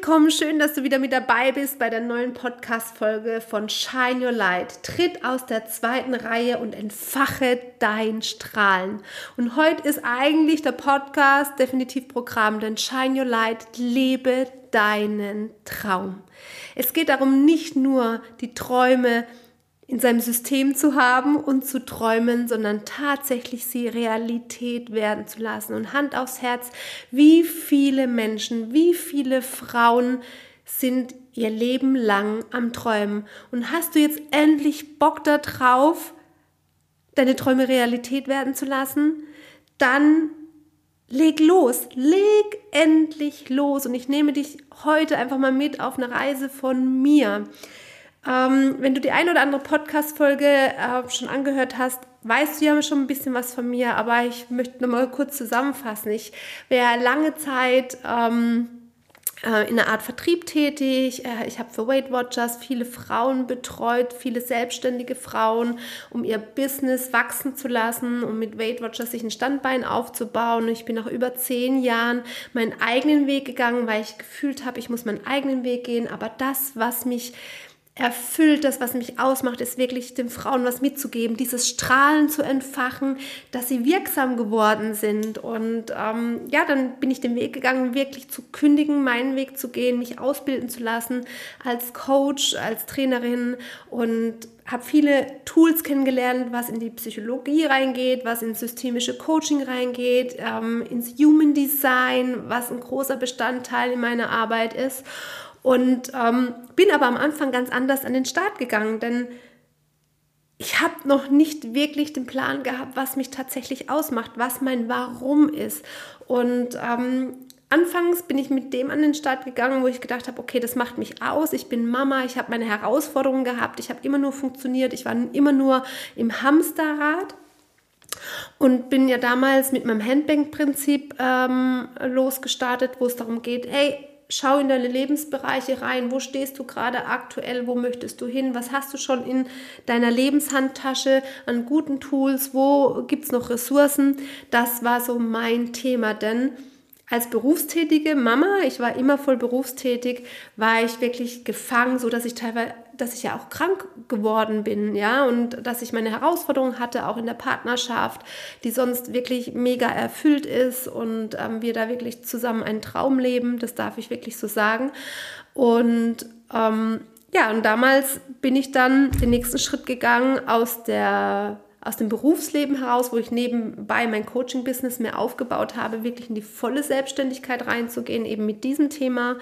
willkommen, schön, dass du wieder mit dabei bist bei der neuen Podcast-Folge von Shine Your Light. Tritt aus der zweiten Reihe und entfache dein Strahlen. Und heute ist eigentlich der Podcast definitiv Programm, denn Shine Your Light, lebe deinen Traum. Es geht darum, nicht nur die Träume in seinem System zu haben und zu träumen, sondern tatsächlich sie Realität werden zu lassen. Und Hand aufs Herz, wie viele Menschen, wie viele Frauen sind ihr Leben lang am Träumen. Und hast du jetzt endlich Bock darauf, deine Träume Realität werden zu lassen? Dann leg los, leg endlich los. Und ich nehme dich heute einfach mal mit auf eine Reise von mir. Ähm, wenn du die ein oder andere Podcast-Folge äh, schon angehört hast, weißt du ja schon ein bisschen was von mir, aber ich möchte nochmal kurz zusammenfassen. Ich wäre lange Zeit ähm, äh, in einer Art Vertrieb tätig. Äh, ich habe für Weight Watchers viele Frauen betreut, viele selbstständige Frauen, um ihr Business wachsen zu lassen, um mit Weight Watchers sich ein Standbein aufzubauen. Ich bin nach über zehn Jahren meinen eigenen Weg gegangen, weil ich gefühlt habe, ich muss meinen eigenen Weg gehen. Aber das, was mich erfüllt das, was mich ausmacht, ist wirklich den Frauen was mitzugeben, dieses Strahlen zu entfachen, dass sie wirksam geworden sind. Und ähm, ja, dann bin ich den Weg gegangen, wirklich zu kündigen, meinen Weg zu gehen, mich ausbilden zu lassen als Coach, als Trainerin und habe viele Tools kennengelernt, was in die Psychologie reingeht, was ins systemische Coaching reingeht, ähm, ins Human Design, was ein großer Bestandteil in meiner Arbeit ist. Und ähm, bin aber am Anfang ganz anders an den Start gegangen, denn ich habe noch nicht wirklich den Plan gehabt, was mich tatsächlich ausmacht, was mein Warum ist. Und ähm, anfangs bin ich mit dem an den Start gegangen, wo ich gedacht habe, okay, das macht mich aus. Ich bin Mama, ich habe meine Herausforderungen gehabt, ich habe immer nur funktioniert, ich war immer nur im Hamsterrad. Und bin ja damals mit meinem Handbank-Prinzip ähm, losgestartet, wo es darum geht, hey, schau in deine Lebensbereiche rein. Wo stehst du gerade aktuell? Wo möchtest du hin? Was hast du schon in deiner Lebenshandtasche an guten Tools? Wo gibt es noch Ressourcen? Das war so mein Thema, denn als berufstätige Mama, ich war immer voll berufstätig, war ich wirklich gefangen, so dass ich teilweise, dass ich ja auch krank geworden bin, ja, und dass ich meine Herausforderungen hatte, auch in der Partnerschaft, die sonst wirklich mega erfüllt ist und ähm, wir da wirklich zusammen einen Traum leben, das darf ich wirklich so sagen. Und ähm, ja, und damals bin ich dann den nächsten Schritt gegangen aus der aus dem Berufsleben heraus, wo ich nebenbei mein Coaching-Business mehr aufgebaut habe, wirklich in die volle Selbstständigkeit reinzugehen, eben mit diesem Thema.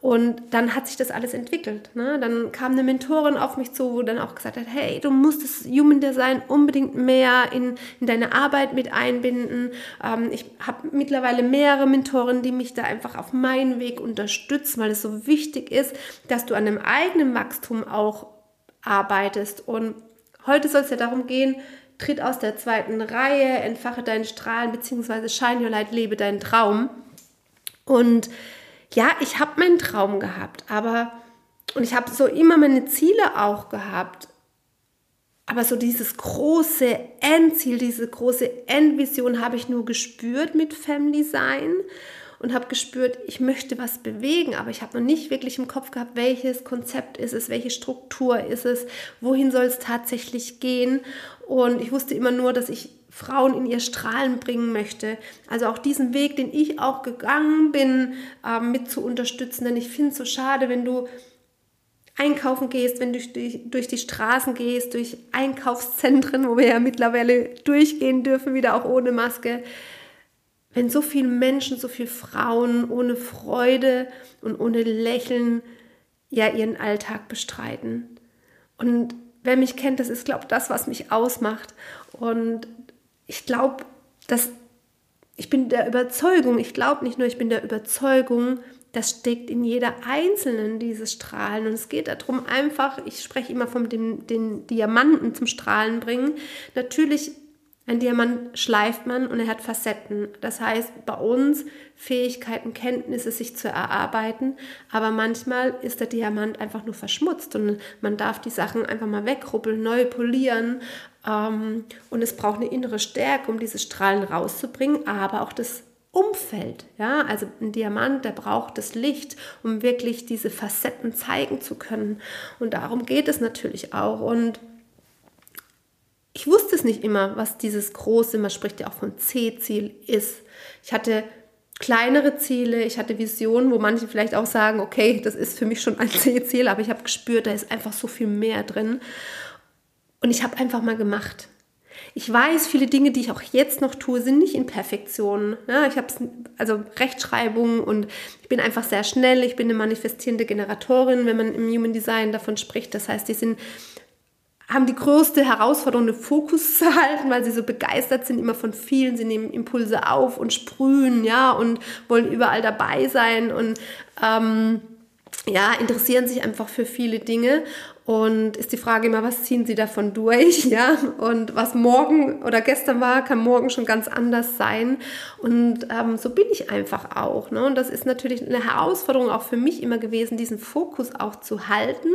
Und dann hat sich das alles entwickelt. Ne? Dann kam eine Mentorin auf mich zu, wo dann auch gesagt hat, hey, du musst das Human Design unbedingt mehr in, in deine Arbeit mit einbinden. Ähm, ich habe mittlerweile mehrere Mentoren, die mich da einfach auf meinen Weg unterstützen, weil es so wichtig ist, dass du an dem eigenen Wachstum auch arbeitest. Und heute soll es ja darum gehen, tritt aus der zweiten Reihe, entfache deinen Strahlen, beziehungsweise shine your light, lebe deinen Traum. Und ja, ich habe meinen Traum gehabt, aber und ich habe so immer meine Ziele auch gehabt. Aber so dieses große Endziel, diese große Endvision habe ich nur gespürt mit Family Sein und habe gespürt, ich möchte was bewegen, aber ich habe noch nicht wirklich im Kopf gehabt, welches Konzept ist es, welche Struktur ist es, wohin soll es tatsächlich gehen. Und ich wusste immer nur, dass ich Frauen in ihr Strahlen bringen möchte. Also auch diesen Weg, den ich auch gegangen bin, äh, mit zu unterstützen. Denn ich finde es so schade, wenn du einkaufen gehst, wenn du durch die, durch die Straßen gehst, durch Einkaufszentren, wo wir ja mittlerweile durchgehen dürfen, wieder auch ohne Maske, wenn so viele Menschen, so viele Frauen ohne Freude und ohne Lächeln ja ihren Alltag bestreiten. Und wer mich kennt, das ist, glaube ich, das, was mich ausmacht. Und ich glaube, dass ich bin der Überzeugung, ich glaube nicht nur, ich bin der Überzeugung, das steckt in jeder einzelnen dieses Strahlen. Und es geht darum, einfach, ich spreche immer vom den, den Diamanten zum Strahlen bringen. Natürlich ein Diamant schleift man und er hat Facetten. Das heißt, bei uns Fähigkeiten, Kenntnisse sich zu erarbeiten, aber manchmal ist der Diamant einfach nur verschmutzt und man darf die Sachen einfach mal wegruppeln, neu polieren ähm, und es braucht eine innere Stärke, um diese Strahlen rauszubringen, aber auch das Umfeld. Ja, also ein Diamant, der braucht das Licht, um wirklich diese Facetten zeigen zu können. Und darum geht es natürlich auch. Und ich wusste es nicht immer, was dieses große, man spricht ja auch von C-Ziel ist. Ich hatte kleinere Ziele, ich hatte Visionen, wo manche vielleicht auch sagen, okay, das ist für mich schon ein C-Ziel, aber ich habe gespürt, da ist einfach so viel mehr drin. Und ich habe einfach mal gemacht. Ich weiß, viele Dinge, die ich auch jetzt noch tue, sind nicht in Perfektion. Ja, ich habe also Rechtschreibung und ich bin einfach sehr schnell. Ich bin eine manifestierende Generatorin, wenn man im Human Design davon spricht. Das heißt, die sind haben die größte Herausforderung, den Fokus zu halten, weil sie so begeistert sind immer von vielen. Sie nehmen Impulse auf und sprühen, ja, und wollen überall dabei sein und ähm, ja, interessieren sich einfach für viele Dinge. Und ist die Frage immer, was ziehen sie davon durch, ja? Und was morgen oder gestern war, kann morgen schon ganz anders sein. Und ähm, so bin ich einfach auch. Ne? Und das ist natürlich eine Herausforderung auch für mich immer gewesen, diesen Fokus auch zu halten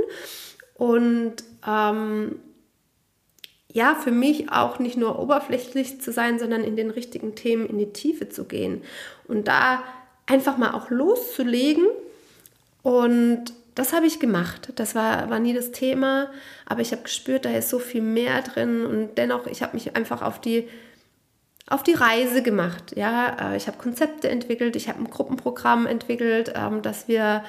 und ähm, ja, für mich auch nicht nur oberflächlich zu sein, sondern in den richtigen Themen in die Tiefe zu gehen und da einfach mal auch loszulegen. Und das habe ich gemacht. Das war, war nie das Thema, aber ich habe gespürt, da ist so viel mehr drin und dennoch, ich habe mich einfach auf die auf die Reise gemacht. Ja, äh, ich habe Konzepte entwickelt, ich habe ein Gruppenprogramm entwickelt, ähm, dass wir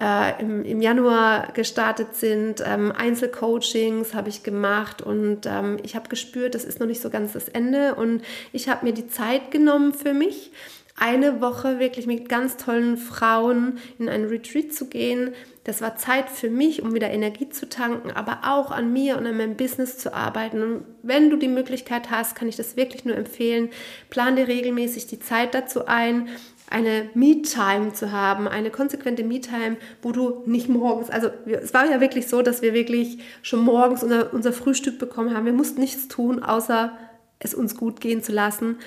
äh, im, im, Januar gestartet sind. Ähm, Einzelcoachings habe ich gemacht und ähm, ich habe gespürt, das ist noch nicht so ganz das Ende. Und ich habe mir die Zeit genommen für mich, eine Woche wirklich mit ganz tollen Frauen in ein Retreat zu gehen. Das war Zeit für mich, um wieder Energie zu tanken, aber auch an mir und an meinem Business zu arbeiten. Und wenn du die Möglichkeit hast, kann ich das wirklich nur empfehlen. Plan dir regelmäßig die Zeit dazu ein eine Me-Time zu haben, eine konsequente Me-Time, wo du nicht morgens, also es war ja wirklich so, dass wir wirklich schon morgens unser, unser Frühstück bekommen haben. Wir mussten nichts tun, außer es uns gut gehen zu lassen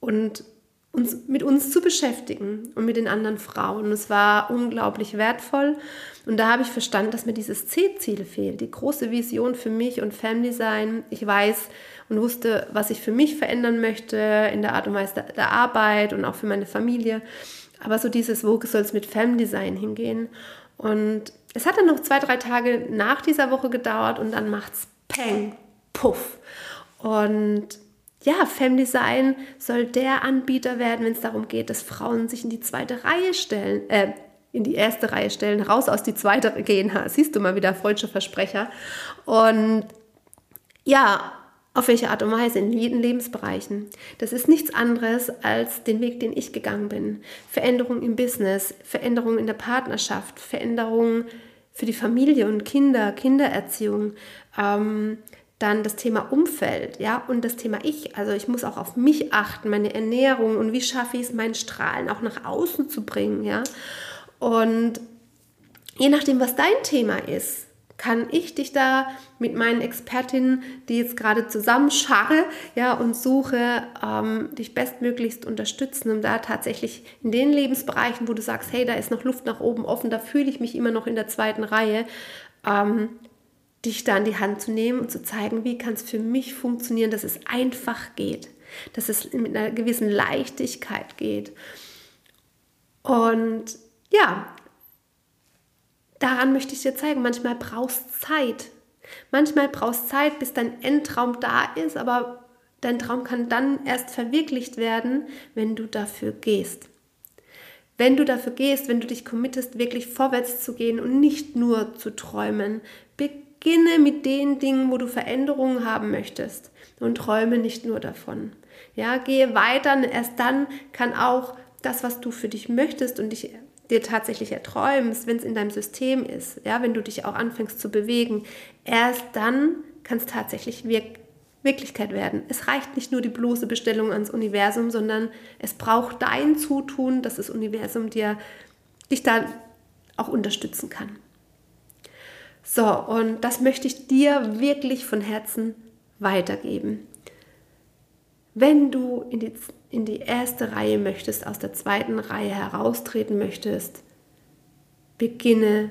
und uns mit uns zu beschäftigen und mit den anderen Frauen. Es war unglaublich wertvoll. Und da habe ich verstanden, dass mir dieses C-Ziel fehlt, die große Vision für mich und Family sein. Ich weiß, und wusste, was ich für mich verändern möchte in der Art und Weise der Arbeit und auch für meine Familie. Aber so dieses, wo soll es mit Family sein hingehen? Und es hat dann noch zwei, drei Tage nach dieser Woche gedauert und dann macht es Peng, Puff. Und ja, Femdesign soll der Anbieter werden, wenn es darum geht, dass Frauen sich in die zweite Reihe stellen, äh, in die erste Reihe stellen, raus aus die zweite gehen. Siehst du mal wieder, freudsche Versprecher. Und ja, auf welche Art und Weise, in jeden Lebensbereichen. Das ist nichts anderes als den Weg, den ich gegangen bin. Veränderung im Business, Veränderung in der Partnerschaft, Veränderung für die Familie und Kinder, Kindererziehung. Ähm, dann das Thema Umfeld, ja, und das Thema Ich. Also ich muss auch auf mich achten, meine Ernährung und wie schaffe ich es, meinen Strahlen auch nach außen zu bringen, ja. Und je nachdem, was dein Thema ist, kann ich dich da mit meinen Expertinnen, die jetzt gerade zusammenscharre ja, und suche, ähm, dich bestmöglichst unterstützen, um da tatsächlich in den Lebensbereichen, wo du sagst, hey, da ist noch Luft nach oben offen, da fühle ich mich immer noch in der zweiten Reihe, ähm, dich da in die Hand zu nehmen und zu zeigen, wie kann es für mich funktionieren, dass es einfach geht, dass es mit einer gewissen Leichtigkeit geht. Und ja, daran möchte ich dir zeigen, manchmal brauchst Zeit. Manchmal brauchst Zeit, bis dein Endtraum da ist, aber dein Traum kann dann erst verwirklicht werden, wenn du dafür gehst. Wenn du dafür gehst, wenn du dich committest, wirklich vorwärts zu gehen und nicht nur zu träumen, beginne mit den Dingen, wo du Veränderungen haben möchtest und träume nicht nur davon. Ja, gehe weiter, erst dann kann auch das, was du für dich möchtest und dich dir tatsächlich erträumst, wenn es in deinem System ist, ja, wenn du dich auch anfängst zu bewegen, erst dann kann es tatsächlich wirk Wirklichkeit werden. Es reicht nicht nur die bloße Bestellung ans Universum, sondern es braucht dein Zutun, dass das Universum dir dich da auch unterstützen kann. So, und das möchte ich dir wirklich von Herzen weitergeben. Wenn du in die in die erste Reihe möchtest, aus der zweiten Reihe heraustreten möchtest, beginne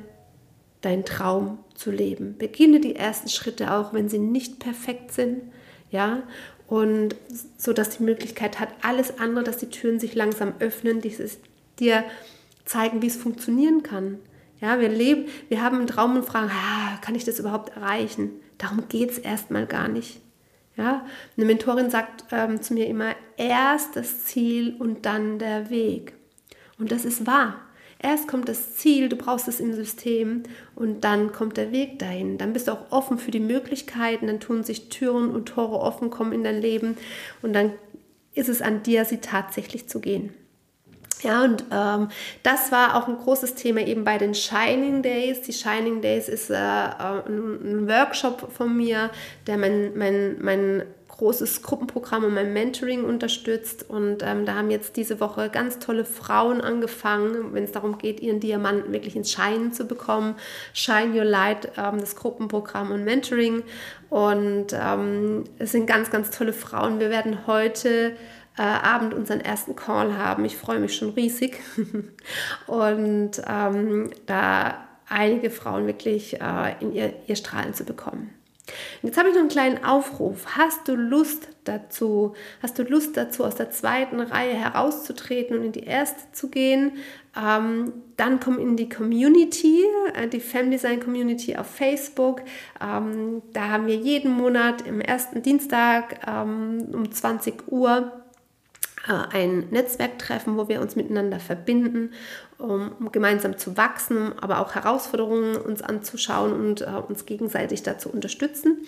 deinen Traum zu leben. Beginne die ersten Schritte, auch wenn sie nicht perfekt sind, ja, und so dass die Möglichkeit hat, alles andere, dass die Türen sich langsam öffnen, dieses dir zeigen, wie es funktionieren kann. Ja, wir leben, wir haben einen Traum und fragen, ah, kann ich das überhaupt erreichen? Darum geht es erstmal gar nicht. Ja, eine Mentorin sagt ähm, zu mir immer, erst das Ziel und dann der Weg. Und das ist wahr. Erst kommt das Ziel, du brauchst es im System und dann kommt der Weg dahin. Dann bist du auch offen für die Möglichkeiten, dann tun sich Türen und Tore offen, kommen in dein Leben und dann ist es an dir, sie tatsächlich zu gehen. Ja, und ähm, das war auch ein großes Thema eben bei den Shining Days. Die Shining Days ist äh, ein, ein, Workshop von mir, der mein, mein, mein großes Gruppenprogramm und mein Mentoring unterstützt. Und ähm, da haben jetzt diese Woche ganz tolle Frauen angefangen, wenn es darum geht, ihren Diamanten wirklich ins Scheinen zu bekommen. Shine Your Light, ähm, das Gruppenprogramm und Mentoring. Und ähm, es sind ganz, ganz tolle Frauen. Wir werden heute äh, Abend unseren ersten Call haben. Ich freue mich schon riesig. und ähm, da einige Frauen wirklich äh, in ihr, ihr Strahlen zu bekommen. Jetzt habe ich noch einen kleinen Aufruf. Hast du Lust dazu? Hast du Lust dazu, aus der zweiten Reihe herauszutreten und in die erste zu gehen? Ähm, dann komm in die Community, äh, die Femdesign Community auf Facebook. Ähm, da haben wir jeden Monat im ersten Dienstag ähm, um 20 Uhr ein Netzwerktreffen, wo wir uns miteinander verbinden, um, gemeinsam zu wachsen, aber auch Herausforderungen uns anzuschauen und uh, uns gegenseitig dazu unterstützen.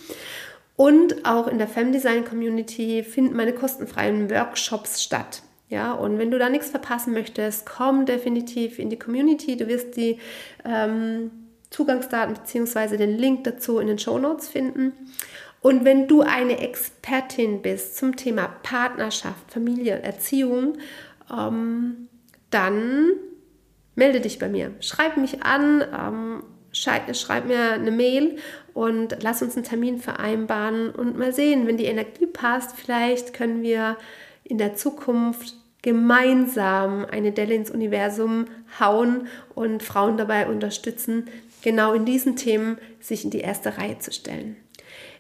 Und auch in der Femdesign Community finden meine kostenfreien Workshops statt. Ja, und wenn du da nichts verpassen möchtest, komm definitiv in die Community. Du wirst die ähm, Zugangsdaten bzw. den Link dazu in den Show Notes finden. Und wenn du eine Expertin bist zum Thema Partnerschaft, Familie, Erziehung, ähm, dann melde dich bei mir. Schreib mich an, ähm, schreib, schreib mir eine Mail und lass uns einen Termin vereinbaren und mal sehen, wenn die Energie passt, vielleicht können wir in der Zukunft gemeinsam eine Delle ins Universum hauen und Frauen dabei unterstützen, genau in diesen Themen sich in die erste Reihe zu stellen.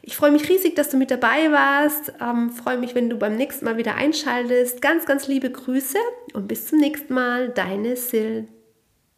Ich freue mich riesig, dass du mit dabei warst. Ähm, freue mich, wenn du beim nächsten Mal wieder einschaltest. Ganz, ganz liebe Grüße und bis zum nächsten Mal. Deine Sil.